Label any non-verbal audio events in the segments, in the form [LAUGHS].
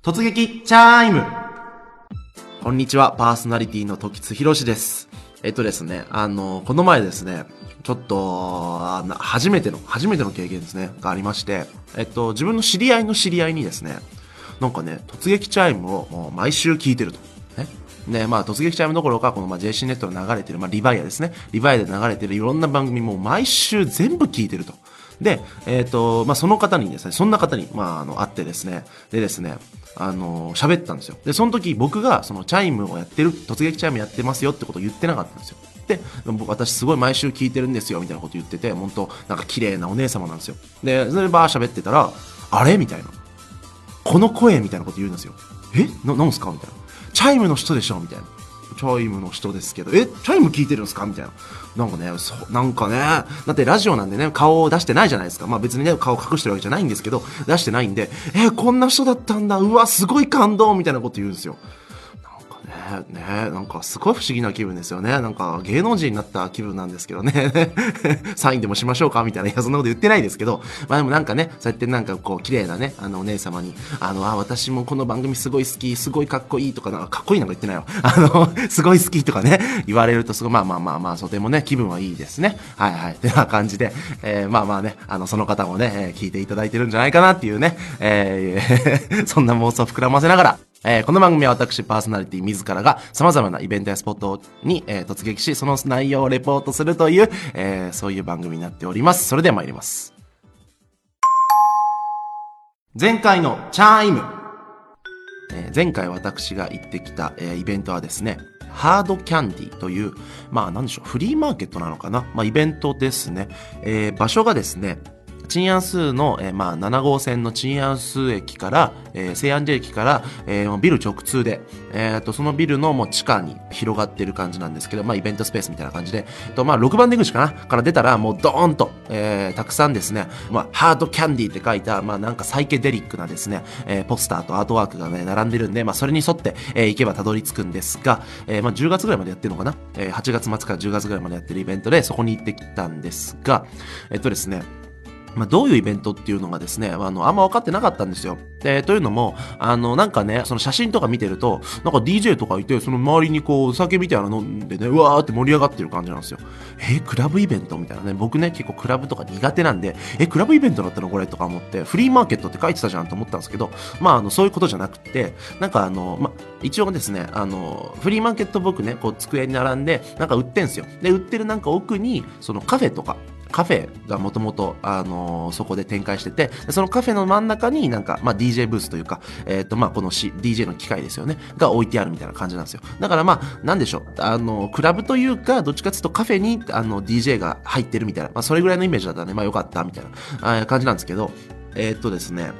突撃チャイムこんにちは、パーソナリティの時津博です。えっとですね、あの、この前ですね、ちょっと、初めての、初めての経験ですね、がありまして、えっと、自分の知り合いの知り合いにですね、なんかね、突撃チャイムを毎週聞いてると。ね。で、まあ、突撃チャイムどころか、この、まあ、JC ネットで流れてる、まあ、リバイアですね。リバイアで流れてるいろんな番組も毎週全部聞いてると。で、えっ、ー、と、まあ、その方にですね、そんな方に、まあ、あの、会ってですね、でですね、あの、喋ったんですよ。で、その時僕が、その、チャイムをやってる、突撃チャイムやってますよってことを言ってなかったんですよ。で、僕私すごい毎週聞いてるんですよ、みたいなこと言ってて、本当なんか綺麗なお姉様なんですよ。で、それでバー喋ってたら、あれ？みたいな。この声？みたいなこと言うんですよ。え？な、なんすか？みたいな。チャイムの人でしょ？みたいな。チャイムの人ですけど、え、チャイム聞いてるんですか？みたいな。なんかね、そなんかね、だってラジオなんでね、顔を出してないじゃないですか。まあ別にね、顔隠してるわけじゃないんですけど、出してないんで、え、こんな人だったんだ、うわ、すごい感動みたいなこと言うんですよ。ね、なんかすごい不思議な気分ですよね。なんか芸能人になった気分なんですけどね。[LAUGHS] サインでもしましょうか？みたいな。いや、そんなこと言ってないですけど、まあでもなんかね、そうやってなんかこう、綺麗なね、あのお姉様に、あの、あ、私もこの番組すごい好き、すごいかっこいいとか、なんかかっこいいなんか言ってないよ。あの、すごい好きとかね、言われるとすごい、まあまあまあまあ、とてもね、気分はいいですね。はいはい。ってな感じで、えー、まあまあね、あの、その方もね、えー、聞いていただいてるんじゃないかなっていうね、えー、[LAUGHS] そんな妄想膨らませながら、えー、この番組は私パーソナリティ自らが様々なイベントやスポットに、えー、突撃し、その内容をレポートするという、えー、そういう番組になっております。それでは参ります。前回のチャイム、えー、前回私が行ってきた、えー、イベントはですね、ハードキャンディという、まあなんでしょう、フリーマーケットなのかな？まあイベントですね。えー、場所がですね、鎮安数の、えー、まあ、7号線の鎮安数駅から、えー、西安寺駅から、えー、ビル直通で、えー、と、そのビルのもう地下に広がってる感じなんですけど、まあ、イベントスペースみたいな感じで、と、まあ、6番出口かな？から出たら、もうドーンと、えー、たくさんですね、まあ、ハードキャンディーって書いた、まあ、なんかサイケデリックなですね、えー、ポスターとアートワークがね、並んでるんで、まあ、それに沿って、えー、行けばたどり着くんですが、えー、まあ、10月ぐらいまでやってるのかな？えー、8月末から10月ぐらいまでやってるイベントで、そこに行ってきたんですが、えっとですね、まあ、どういうイベントっていうのがですね、あの、あんま分かってなかったんですよ。で、というのも、あの、なんかね、その写真とか見てると、なんか DJ とかいて、その周りにこう、お酒みたいなの飲んでね、うわーって盛り上がってる感じなんですよ。え、クラブイベントみたいなね、僕ね、結構クラブとか苦手なんで、え、クラブイベントだったのこれとか思って、フリーマーケットって書いてたじゃんと思ったんですけど、まあ、あの、そういうことじゃなくて、なんかあの、ま、一応ですね、あの、フリーマーケット僕ね、こう、机に並んで、なんか売ってんすよ。で、売ってるなんか奥に、そのカフェとか、カフェがもともと、あのー、そこで展開してて、そのカフェの真ん中になんか、まあ、DJ ブースというか、えっ、ー、と、まあ、この、C、DJ の機械ですよね、が置いてあるみたいな感じなんですよ。だからまあ、なんでしょう、あの、クラブというか、どっちかっていうとカフェに、あの、DJ が入ってるみたいな、まあ、それぐらいのイメージだったらね、まあ、よかったみたいな、感じなんですけど、えっ、とですね、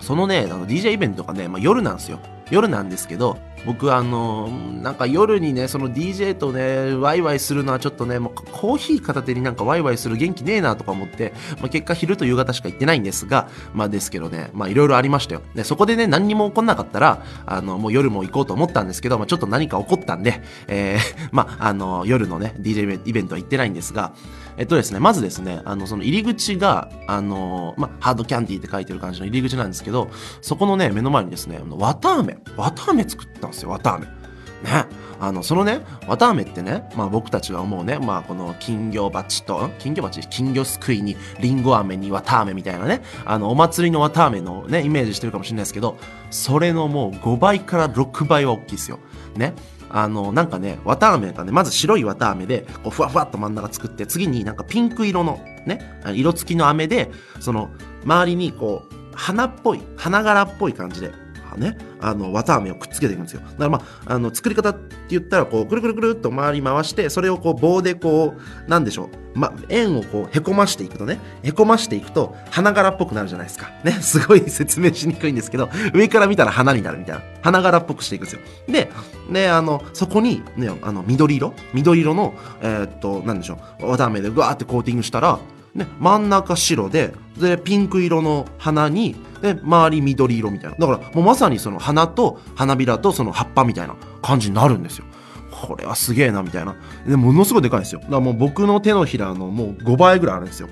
そのね、あの DJ イベントがね、まあ、夜なんですよ。夜なんですけど、僕あのなんか夜にねその DJ とねワイワイするのはちょっとねもうコーヒー片手になんかワイワイする元気ねえなとか思って、まあ、結果昼と夕方しか行ってないんですがまあですけどねまあいろいろありましたよ。でそこでね何にも起こんなかったらあのもう夜も行こうと思ったんですけど、まあ、ちょっと何か起こったんで、えー、まああの夜のね DJ イベントは行ってないんですがえっとですねまずですねあのその入り口があのまハードキャンディーって書いてる感じの入り口なんですけどそこのね目の前にですね綿あめ綿あめ作ったんですよ綿あめね。あの、そのね、綿あめってね、まあ僕たちが思うね、まあこの金魚鉢と、金魚鉢？金魚すくいに、りんご飴に綿あめみたいなね、あの、お祭りの綿あめのね、イメージしてるかもしれないですけど、それのもう5倍から6倍は大きいですよ。ね。あの、なんかね、綿あめがね、まず白い綿あめで、こう、ふわふわっと真ん中作って、次になんかピンク色の、ね、色付きのあめで、その、周りにこう、花っぽい、花柄っぽい感じで、ね、あの、綿あめをくっつけていくんですよ。だからまあ、あの、作り方って言ったら、こう、くるくるくるっと回り回して、それをこう、棒でこう、なんでしょう、ま、円をこう、へこましていくとね、へこましていくと、花柄っぽくなるじゃないですか。ね、[LAUGHS] すごい説明しにくいんですけど、上から見たら花になるみたいな。花柄っぽくしていくんですよ。で、ね、あの、そこに、ね、あの、緑色？緑色の、えー、っと、なんでしょう、綿あめでぐわーってコーティングしたら、ね、真ん中白で、で、ピンク色の花に、で、周り緑色みたいな。だから、もうまさにその花と花びらとその葉っぱみたいな感じになるんですよ。これはすげえな、みたいな。で、ものすごいでかいんですよ。だからもう僕の手のひらのもう5倍ぐらいあるんですよ。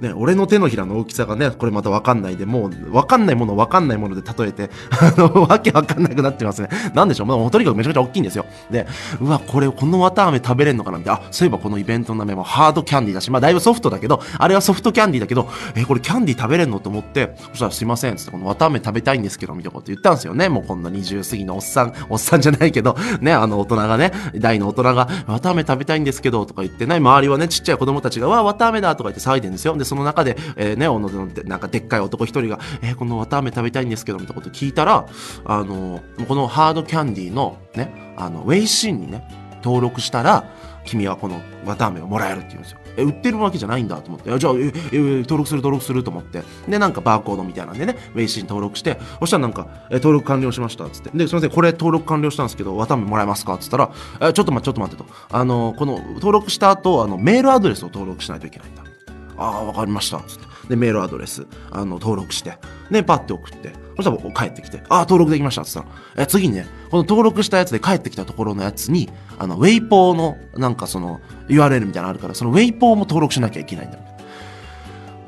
ね、俺の手のひらの大きさがね、これまたわかんないで、もう、わかんないものわかんないもので例えて、[LAUGHS] あの、わけわかんなくなってますね。なんでしょう？もうとにかくめちゃくちゃ大きいんですよ。で、うわ、これ、この綿飴食べれんのかな？みたいな。あ、そういえばこのイベントの名前もハードキャンディーだし、まあだいぶソフトだけど、あれはソフトキャンディーだけど、え、これキャンディー食べれんのと思って、そしたらすいません、つって、この綿飴食べたいんですけど、みたいなこと言ったんですよね。もうこんな20過ぎのおっさん、[LAUGHS] おっさんじゃないけど、ね、あの大人がね、大の大人が、綿飴食べたいんですけど、とか言ってね、周りはね、ちっちゃい子供たちが、わ、綿飴だとか言って騒いでるんですよ。で、その中で、えー、ね、おののなんかでっかい男一人が、えー、この綿飴食べたいんですけど、みたいなこと聞いたら、あの、このハードキャンディーのね、あの、ウェイシーンにね、登録したら、君はこの綿飴をもらえるって言うんですよ。え、売ってるわけじゃないんだと思って、じゃあ、え、え、登録する登録すると思って、で、なんかバーコードみたいなんでね、ウェイシーン登録して、そしたらなんか、え、登録完了しましたっつって、で、すみません、これ登録完了したんですけど、綿飴もらえますかっつったら、え、ちょっと待って、ちょっと待ってと。あの、この、登録した後、あの、メールアドレスを登録しないといけないんだ。ああ、わかりました。つって。で、メールアドレス、あの、登録して、で、パッて送って、そしたら帰ってきて、ああ、登録できました。つったら、え、次にね、この登録したやつで帰ってきたところのやつに、あの、ウェイポーの、なんかその、URL みたいなのあるから、そのウェイポーも登録しなきゃいけないんだ。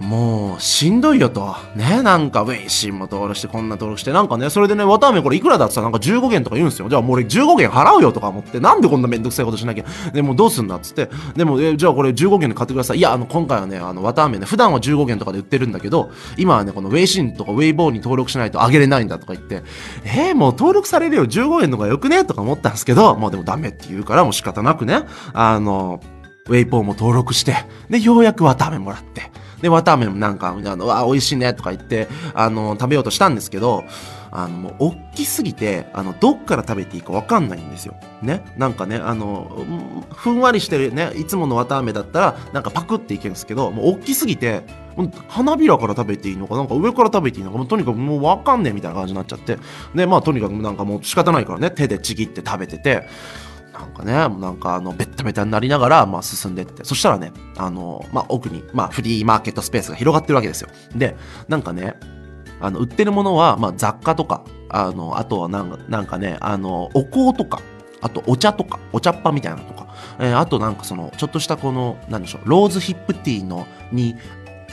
もう、しんどいよと。ね、なんか、ウェイシンも登録して、こんな登録して、なんかね、それでね、わたあめこれいくらだってさ、なんか15元とか言うんですよ。じゃあもう俺15元払うよとか思って、なんでこんなめんどくさいことしなきゃ。でもどうすんだっつって、でも、え、じゃあこれ15元で買ってください。いや、あの、今回はね、あの、わたあめね、普段は15元とかで売ってるんだけど、今はね、このウェイシンとかウェイボーに登録しないとあげれないんだとか言って、えー、もう登録されるよ、15元とかよくねとか思ったんですけど、もうでもダメって言うから、もう仕方なくね、あの、ウェイポーも登録して、で、ようやくわたあめもらって、で、綿あめもなんか、あの、わ、美味しいねとか言って、あの、食べようとしたんですけど、あの、もう、大きすぎて、あの、どっから食べていいかわかんないんですよ。ね？なんかね、あの、ふんわりしてるね、いつもの綿あめだったら、なんかパクっていけるんですけど、もう大きすぎて、花びらから食べていいのか、なんか上から食べていいのか、もうとにかくもうわかんねえみたいな感じになっちゃって。で、まあとにかくなんかもう仕方ないからね、手でちぎって食べてて、なんかね、なんかあの、ベッタベタになりながら、まあ進んでって、そしたらね、あの、まあ奥に、まあフリーマーケットスペースが広がってるわけですよ。で、なんかね、あの、売ってるものは、まあ雑貨とか、あの、あとはなんか、なんかね、あの、お香とか、あとお茶とか、お茶っ葉みたいなのとか、えー、あとなんかその、ちょっとしたこの、なんでしょう、ローズヒップティーの、に、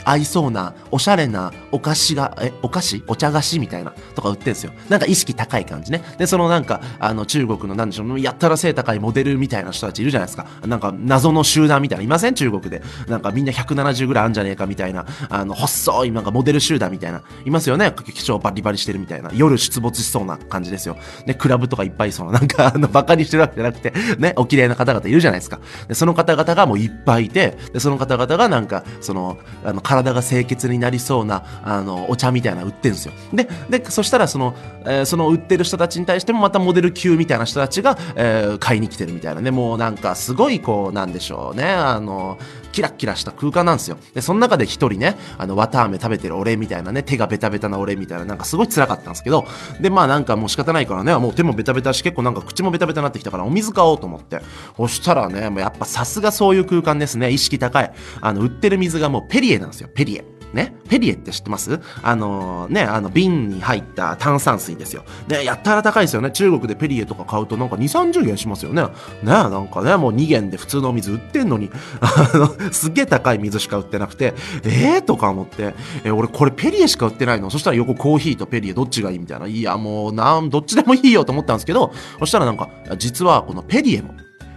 合いそうな、おしゃれなお菓子が、え、お菓子？お茶菓子みたいな、とか売ってるんですよ。なんか意識高い感じね。で、そのなんか、あの、中国のなんでしょう、やったら背高いモデルみたいな人たちいるじゃないですか。なんか、謎の集団みたいな、いません？中国で。なんかみんな170ぐらいあんじゃねえかみたいな、あの、細い、なんかモデル集団みたいな、いますよね？化粧バリバリしてるみたいな。夜出没しそうな感じですよ。ね、クラブとかいっぱいそうな、なんか、あの、バカにしてるわけじゃなくて、ね、お綺麗な方々いるじゃないですか。で、その方々がもういっぱいいて、で、その方々がなんか、その、あの、体が清潔になりそうな、あの、お茶みたいな売ってんすよ。で、で、そしたらその、えー、その売ってる人たちに対してもまたモデル級みたいな人たちが、えー、買いに来てるみたいなね、もうなんかすごいこう、なんでしょうね、あの、キラッキラした空間なんですよ。で、その中で一人ね、あの、綿飴食べてる俺みたいなね、手がベタベタな俺みたいな、なんかすごい辛かったんですけど、で、まあなんかもう仕方ないからね、もう手もベタベタし、結構なんか口もベタベタになってきたからお水買おうと思って。そしたらね、もうやっぱさすがそういう空間ですね、意識高い。あの、売ってる水がもうペリエなんですよ、ペリエ。ね、ペリエって知ってます？あのー、ね、あの瓶に入った炭酸水ですよ。ね、やったら高いですよね。中国でペリエとか買うとなんか2、30元しますよね。ね、なんかね、もう2元で普通のお水売ってんのに、[LAUGHS] あの、すげえ高い水しか売ってなくて、えー？とか思って、え俺これペリエしか売ってないの？そしたら横コーヒーとペリエどっちがいいみたいな。いや、もうなん、どっちでもいいよと思ったんですけど、そしたらなんか、実はこのペリエも、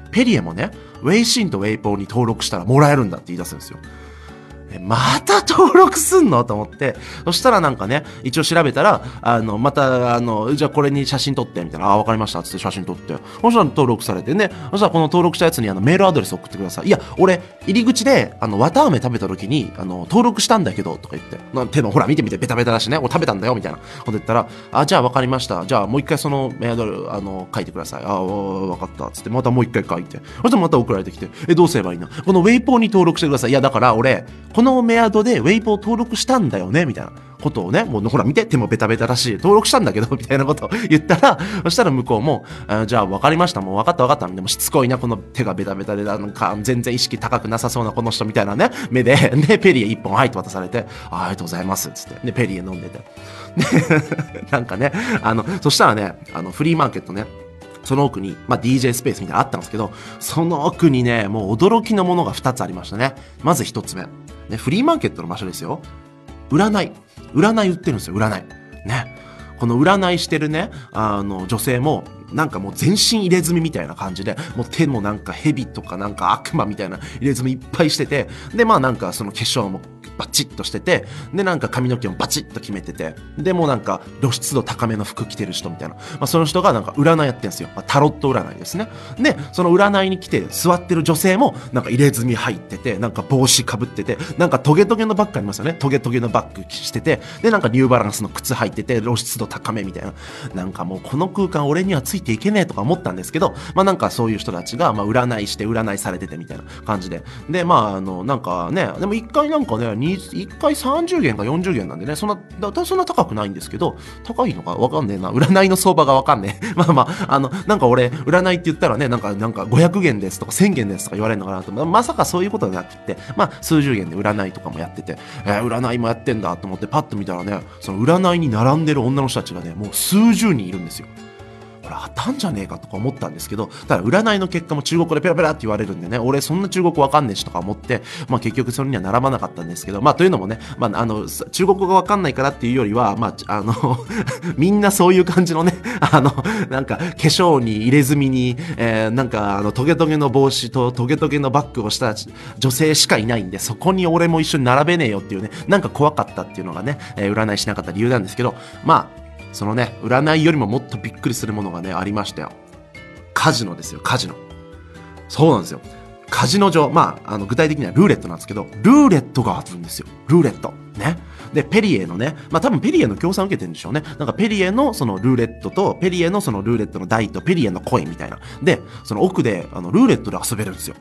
ペリエもね、ウェイシンとウェイポーに登録したらもらえるんだって言い出すんですよ。また登録すんの？と思って、そしたらなんかね、一応調べたら、あの、また、あの、じゃあこれに写真撮って、みたいな、あ、わかりました、つって写真撮って、そしたら登録されてね、そしたらこの登録したやつにあのメールアドレス送ってください。いや、俺、入り口で、あの、綿飴食べた時に、あの、登録したんだけど、とか言って、な手の、ほら、見てみて、ベタベタだしね、俺食べたんだよ、みたいな。こと言ったら、あ、じゃあわかりました。じゃあもう一回そのメールアドレス、あの、書いてください。あ、わかった、つって、またもう一回書いて、そしたらまた送られてきて、え、どうすればいいの？このウェイポーに登録してください。いや、だから俺、このメアドでウェイポー登録したんだよねみたいなことをね、もうほら見て、手もベタベタだし、登録したんだけど、[LAUGHS] みたいなことを言ったら、[LAUGHS] そしたら向こうも、あじゃあ分かりました、もう分かった分かった。でもしつこいな、この手がベタベタで、なんか全然意識高くなさそうなこの人みたいなね、目で、[LAUGHS] で、ペリエ一本入って渡されて、ありがとうございます、つって。で、ペリエ飲んでて。で、なんかね、あの、そしたらね、あの、フリーマーケットね、その奥に、まあ、DJ スペースみたいなのあったんですけど、その奥にね、もう驚きのものが2つありましたね。まず1つ目。ね、フリーマーケットの場所ですよ。占い。占い売ってるんですよ、占い。ね。この占いしてるね、あの、女性も、なんかもう全身入れ墨みたいな感じで、もう手もなんか蛇とかなんか悪魔みたいな入れ墨いっぱいしてて、で、まあなんかその化粧もバチッとしてて、で、なんか髪の毛もバチッと決めてて、で、もうなんか露出度高めの服着てる人みたいな。まあ、その人がなんか占いやってんですよ。まあ、タロット占いですね。で、その占いに来て座ってる女性も、なんか入れ墨入ってて、なんか帽子かぶってて、なんかトゲトゲのバッグありますよね。トゲトゲのバッグしてて、で、なんかニューバランスの靴入ってて、露出度高めみたいな。なんかもうこの空間俺にはついていけねえとか思ったんですけど、まあなんかそういう人たちが、まあ占いして占いされててみたいな感じで。で、まああの、なんかね、でも一回なんかね、一回30元か40元なんでね、そんな、だそんな高くないんですけど、高いのかわかんねえな。占いの相場がわかんねえ。[LAUGHS] まあまあ、あの、なんか俺、占いって言ったらね、なんか、なんか500元ですとか1000元ですとか言われるのかなと。ままさかそういうことじゃなくて、まあ、数十元で占いとかもやってて、えー、占いもやってんだと思ってパッと見たらね、その占いに並んでる女の人たちがね、もう数十人いるんですよ。当たんじゃねえかとか思ったんですけど、ただ占いの結果も中国語でペラペラって言われるんでね、俺そんな中国語わかんねえしとか思って、まあ結局それには並ばなかったんですけど、まあというのもね、まああの、中国語がわかんないからっていうよりは、まあ、あの [LAUGHS] みんなそういう感じのね、あの、なんか化粧に入れ墨に、えー、なんかあのトゲトゲの帽子とトゲトゲのバッグをした女性しかいないんで、そこに俺も一緒に並べねえよっていうね、なんか怖かったっていうのがね、えー、占いしなかった理由なんですけど、まあ、そのね、占いよりももっとびっくりするものがね、ありましたよ。カジノですよ、カジノ。そうなんですよ。カジノ上、まあ、あの、具体的にはルーレットなんですけど、ルーレットがあるんですよ。ルーレット。ね。で、ペリエのね、まあ多分ペリエの協賛を受けてるんでしょうね。なんかペリエのそのルーレットと、ペリエのそのルーレットの台と、ペリエのコインみたいな。で、その奥で、あの、ルーレットで遊べるんですよ。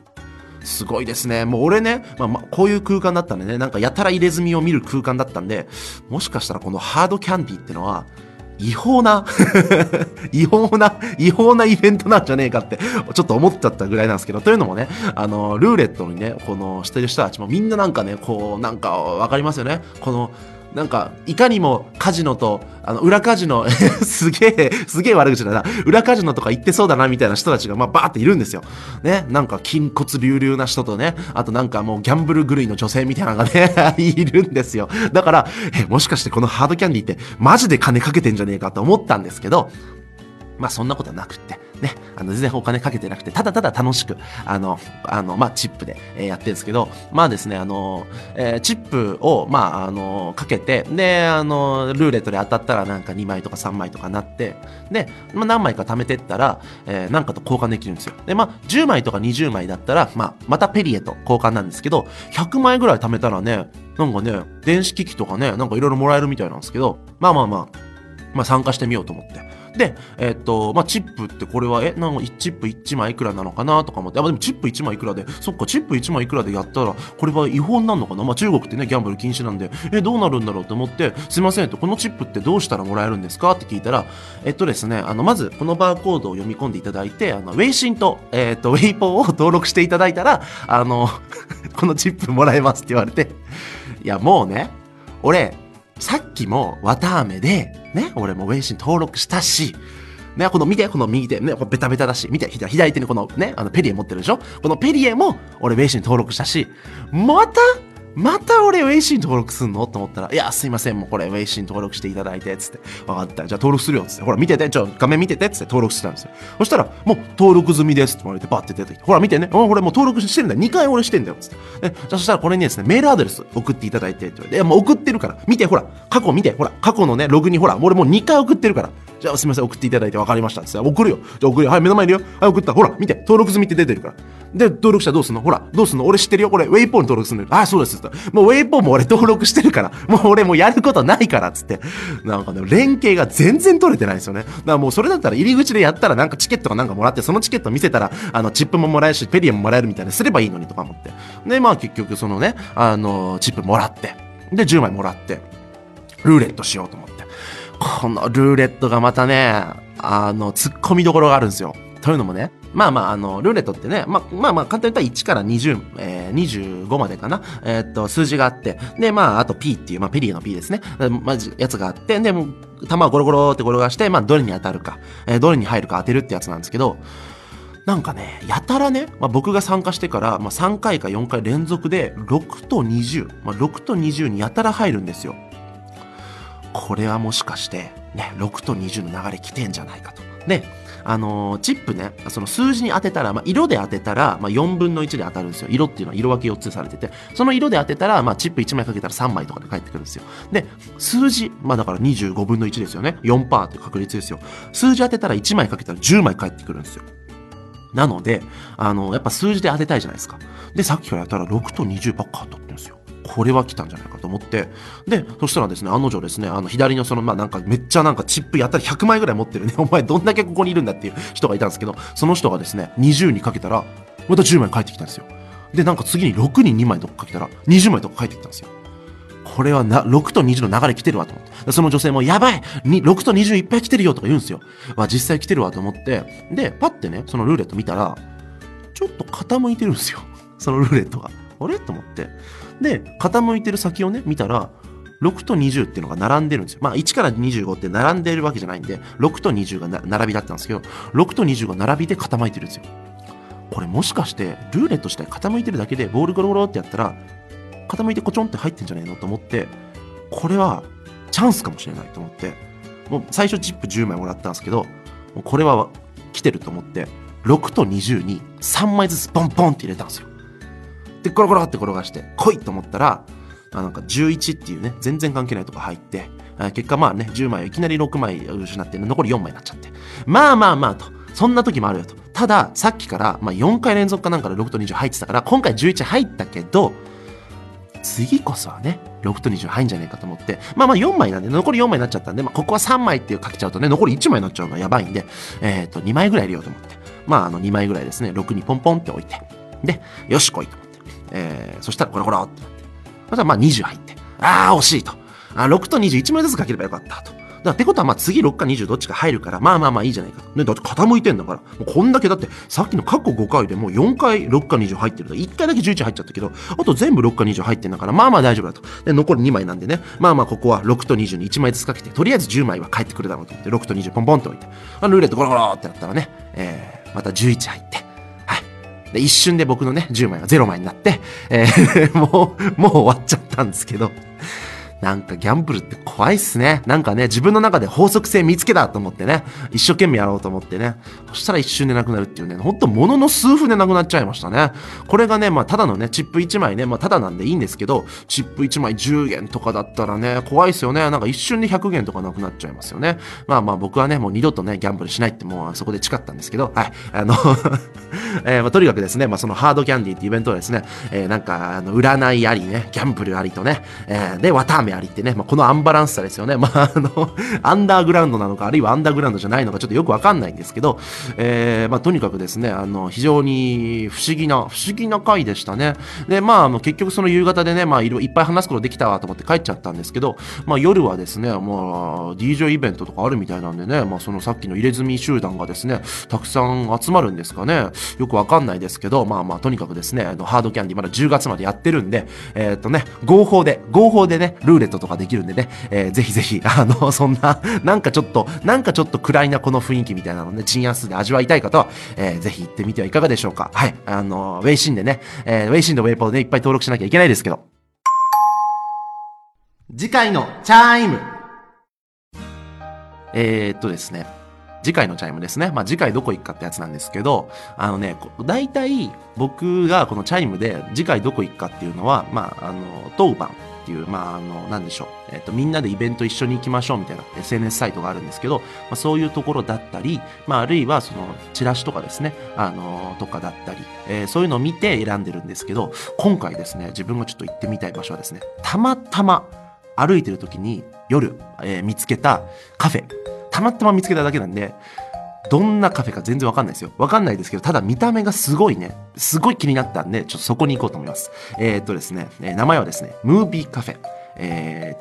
すごいですね。もう俺ね、まあ、まあ、こういう空間だったんでね、なんかやたら入れ墨を見る空間だったんで、もしかしたらこのハードキャンディーってのは、違法な [LAUGHS] 違法な、違法なイベントなんじゃねえかって、ちょっと思っちゃったぐらいなんですけど、というのもね、あの、ルーレットにね、この、してる人たちもみんななんかね、こう、なんか、わかりますよね。この、なんか、いかにもカジノと、あの、裏カジノ、[LAUGHS] すげえ、すげえ悪口だな。裏カジノとか行ってそうだな、みたいな人たちが、まあ、バーっているんですよ。ね。なんか、筋骨隆々な人とね、あとなんかもう、ギャンブル狂いの女性みたいなのがね、[LAUGHS] いるんですよ。だから、え、もしかしてこのハードキャンディって、マジで金かけてんじゃねえかと思ったんですけど、まあ、そんなことはなくって。ね、あの、全然お金かけてなくて、ただただ楽しく、あの、あの、まあ、チップで、え、やってるんですけど、まあですね、あの、えー、チップを、まあ、あの、かけて、で、あの、ルーレットで当たったらなんか2枚とか3枚とかなって、で、まあ、何枚か貯めてったら、えー、なんかと交換できるんですよ。で、まあ、10枚とか20枚だったら、まあ、またペリエと交換なんですけど、100枚ぐらい貯めたらね、なんかね、電子機器とかね、なんかいろいろもらえるみたいなんですけど、まあまあまあ、まあ参加してみようと思って。で、えっと、まあ、チップってこれは、え、なんかチップ1枚いくらなのかなとか思って、あ、でもチップ1枚いくらで、そっか、チップ1枚いくらでやったら、これは違法になるのかな？まあ、中国ってね、ギャンブル禁止なんで、え、どうなるんだろうと思って、すいませんと、このチップってどうしたらもらえるんですかって聞いたら、えっとですね、あの、まず、このバーコードを読み込んでいただいて、あの、ウェイシンと、えっと、ウェイポーを登録していただいたら、あの、[LAUGHS] このチップもらえますって言われて、いや、もうね、俺、さっきも綿あめで、ね、俺もウェイシン登録したし、ね、この見て、この右手、ね、これベタベタだし、見て、左手にこのね、あのペリエ持ってるでしょ？このペリエも俺ウェイシン登録したし、またまた俺ウェイシン登録すんの？と思ったら、いや、すいません、もうこれウェイシン登録していただいて、つって、わかった、じゃあ登録するよ、つって、ほら見てて、ちょ、画面見てて、つって登録してたんですよ。そしたら、もう登録済みです。って言われて、バッて出てきて、ほら見てね、これもう登録してるんだ。よ、2回俺してんだよ、つって。え、じゃあそしたらこれにですね、メールアドレス送っていただいて、って言われて、いや、もう送ってるから、見て、ほら、過去見て、ほら、過去のね、ログにほら、俺もう2回送ってるから、じゃあすみません、送っていただいて。分かりました。つって、送るよ。じゃあ送るよ。はい、目の前にいるよ。はい、送った。ほら、見て、登録済みって出てるから。で、登録者どうすんの？ほら、どうすんの？俺知ってるよ。これ、ウェイポーに登録するのあ、そうです。もうウェイポーも俺登録してるから。もう俺もうやることないからっ、つって。なんかね、連携が全然取れてないんですよね。だからもうそれだったら入り口でやったらなんかチケットかなんかもらって、そのチケット見せたら、あの、チップももらえるし、ペリエももらえるみたいなすればいいのにとか思って。で、まあ結局そのね、あの、チップもらって。で、10枚もらって、ルーレットしようと思って。このルーレットがまたね、あの、突っ込みどころがあるんですよ。というのもね、まあまあ、あの、ルーレットってね、まあまあまあ、簡単に言ったら1から20、えー、25までかな。えー、っと、数字があって、で、まあ、あと P っていう、まあ、ペリエの P ですね。まじ、やつがあって、で、球をゴロゴロって転がして、まあ、どれに当たるか、えー、どれに入るか当てるってやつなんですけど、なんかね、やたらね、まあ、僕が参加してから、まあ、3回か4回連続で6と20、まあ、6と20にやたら入るんですよ。これはもしかして、ね、6と20の流れ来てんじゃないかと。で、あのチップね、その数字に当てたら、まあ、色で当てたら、まあ、4分の1で当たるんですよ。色っていうのは色分け4つされてて、その色で当てたら、まあ、チップ1枚かけたら3枚とかで返ってくるんですよ。で、数字、まあだから25分の1ですよね。4%って確率ですよ。数字当てたら1枚かけたら10枚返ってくるんですよ。なので、あの、やっぱ数字で当てたいじゃないですか。で、さっきからやったら6と20ばっか当たってるんですよ。これは来たんじゃないかと思って。で、そしたらですね、案の定ですね、あの、左のその、まあなんかめっちゃなんかチップやったら100枚ぐらい持ってるね、[LAUGHS] お前どんだけここにいるんだっていう人がいたんですけど、その人がですね、20にかけたら、また10枚返ってきたんですよ。で、なんか次に6に2枚とかかけたら、20枚とか返ってきたんですよ。これはな、6と20の流れ来てるわと思って。その女性も、やばいに !6 と20いっぱい来てるよとか言うんですよ。わ、実際来てるわと思って。で、パッてね、そのルーレット見たら、ちょっと傾いてるんですよ。そのルーレットが。あれ？と思って。で、傾いてる先をね、見たら、6と20っていうのが並んでるんですよ。まあ、1から25って並んでるわけじゃないんで、6と20が並びだったんですけど、6と20が並びで傾いてるんですよ。これもしかして、ルーレットして傾いてるだけで、ボールゴロゴロってやったら、傾いてコチョンって入ってんじゃねえのと思って、これはチャンスかもしれないと思って、もう最初チップ10枚もらったんですけど、もうこれは来てると思って、6と20に3枚ずつポンポンって入れたんですよ。で、コロコロって転がして、来いと思ったら、あなんか11っていうね、全然関係ないとこ入って、結果まあね、10枚いきなり6枚失って、残り4枚になっちゃって。まあまあまあと、そんな時もあるよと。ただ、さっきから、まあ4回連続かなんかで6と20入ってたから、今回11入ったけど、次こそはね、6と20入んじゃねえかと思って、まあまあ4枚なんで、残り4枚になっちゃったんで、まあここは3枚っていうかけちゃうとね、残り1枚になっちゃうのはやばいんで、えっ、と、2枚ぐらい入れようと思って、まああの2枚ぐらいですね、6にポンポンって置いて、で、よし来いと、えー、そしたらコロコロってなって、そしたらまあ20入って、あー惜しいと。あ、6と21枚ずつかければよかったと。だってことはまあ次6か20どっちか入るから、まあまあまあいいじゃないかと。ね、だって傾いてんだから。もうこんだけだって、さっきの過去5回でもう4回6か20入ってると。1回だけ11入っちゃったけど、あと全部6か20入ってんだから、まあまあ大丈夫だと。で、残り2枚なんでね、まあまあここは6と20に1枚ずつかけて、とりあえず10枚は返ってくるだろうと思って、6と20ポンポンって置いて、あルーレットゴロゴロってやったらね、えー、また11入って、で、一瞬で僕のね、10枚は0枚になって、えー [LAUGHS] もう、もう終わっちゃったんですけど、なんかギャンブルって怖いっすね。なんかね、自分の中で法則性見つけたと思ってね、一生懸命やろうと思ってね、そしたら一瞬でなくなるっていうね、ほんとものの数分でなくなっちゃいましたね。これがね、まあただのね、チップ1枚ね、まあただなんでいいんですけど、チップ1枚10元とかだったらね、怖いっすよね。なんか一瞬で100元とかなくなっちゃいますよね。まあまあ僕はね、もう二度とね、ギャンブルしないってもうそこで誓ったんですけど、はい。あの、[LAUGHS] えーまあ、とにかくですね、まあそのハードキャンディーってイベントはですね、えーなんか、あの、占いありね、ギャンブルありとね、えーで、綿飴あありってね、まあこのアンバランスさですよね。まああの、アンダーグラウンドなのか、あるいはアンダーグラウンドじゃないのか、ちょっとよくわかんないんですけど、えーまあとにかくですね、あの、非常に不思議な、不思議な回でしたね。で、まああの、結局その夕方でね、まあいろいっぱい話すことできたわと思って帰っちゃったんですけど、まあ夜はですね、まあ DJ イベントとかあるみたいなんでね、まあそのさっきの入れ墨集団がですね、たくさん集まるんですかね。よくわかんないですけど、まあまあとにかくですね、あのハードキャンディーまだ10月までやってるんで、えーっとね、合法で、合法でね、ルーレットとかできるんでね、えーぜひぜひ、[LAUGHS] あの、そんな、なんかちょっと、なんかちょっと暗いなこの雰囲気みたいなのね、チンアスで味わいたい方は、えーぜひ行ってみてはいかがでしょうか。はい。あの、ウェイシンでね、えーウェイシンとウェイポーで、いっぱい登録しなきゃいけないですけど。次回のチャイムえー、っとですね、次回のチャイムですね。まあ、次回どこ行くかってやつなんですけど、あのね、大体僕がこのチャイムで次回どこ行くかっていうのは、まあ、あの、当番っていう、まあ、あの、なんでしょう。えっ、と、みんなでイベント一緒に行きましょうみたいな SNS サイトがあるんですけど、まあ、そういうところだったり、まあ、あるいはその、チラシとかですね、あの、とかだったり、えーそういうのを見て選んでるんですけど、今回ですね、自分がちょっと行ってみたい場所はですね、たまたま歩いてる時に夜、えー見つけたカフェ。たまたま見つけただけなんで、どんなカフェか全然わかんないですよ。わかんないですけど、ただ見た目がすごいね、すごい気になったんで、ちょっとそこに行こうと思います。えーっとですね、えー名前はですね、ムービーカフェ。え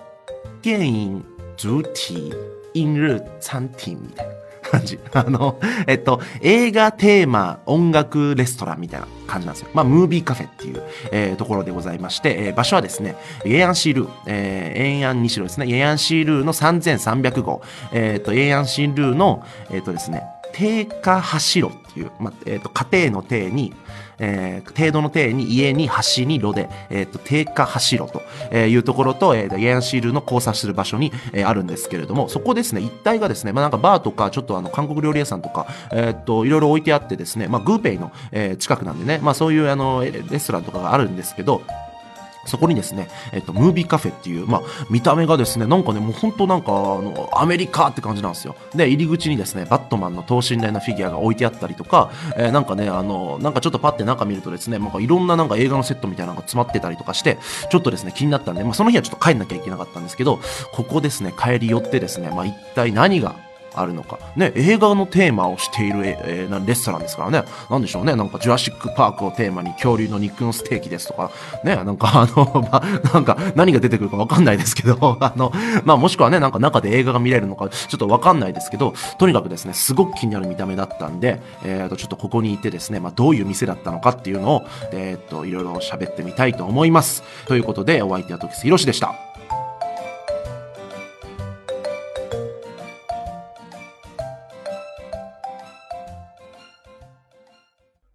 ー、電影主体音日餐厅みたいな感じ。[LAUGHS] あの、えっと、映画テーマ音楽レストランみたいな感じなんですよ。まあ、ムービーカフェっていう、えーところでございまして、えー場所はですね、エアンシールー、えー、エンヤン西路ですね、エアンシールーの3300号、えっ、と、エアンシールーの、えっ、とですね、定価走ろっていう、まあえー、と家庭の定に、えー、程度の定に家に橋に炉で、えー、と定価走ろというところと、えー、ヤンシールの交差する場所に、えー、あるんですけれどもそこですね一帯がですね、まあ、なんかバーとかちょっとあの韓国料理屋さんとか、えー、といろいろ置いてあってですね、まあ、グーペイの、えー、近くなんでね、まあ、そういうあのレストランとかがあるんですけどそこにですね、えっと、ムービーカフェっていう、まあ、見た目がですね、なんかね、もう本当なんか、あの、アメリカって感じなんですよ。で、入り口にですね、バットマンの等身大なフィギュアが置いてあったりとか、えー、なんかね、あの、なんかちょっとパッて中見るとですね、なんかいろんななんか映画のセットみたいなのが詰まってたりとかして、ちょっとですね、気になったんで、まあ、その日はちょっと帰んなきゃいけなかったんですけど、ここですね、帰り寄ってですね、まあ、一体何があるのか。ね、映画のテーマをしている、えー、レストランですからね。なんでしょうね。なんか、ジュラシックパークをテーマに恐竜の肉のステーキですとか、ね、なんか、あの、[LAUGHS] ま、なんか、何が出てくるかわかんないですけど、[LAUGHS] あの、まあ、もしくはね、なんか中で映画が見れるのか、ちょっとわかんないですけど、とにかくですね、すごく気になる見た目だったんで、えっ、ー、と、ちょっとここにいてですね、まあ、どういう店だったのかっていうのを、えっ、ー、と、いろいろ喋ってみたいと思います。ということで、お相手は時津宏でした。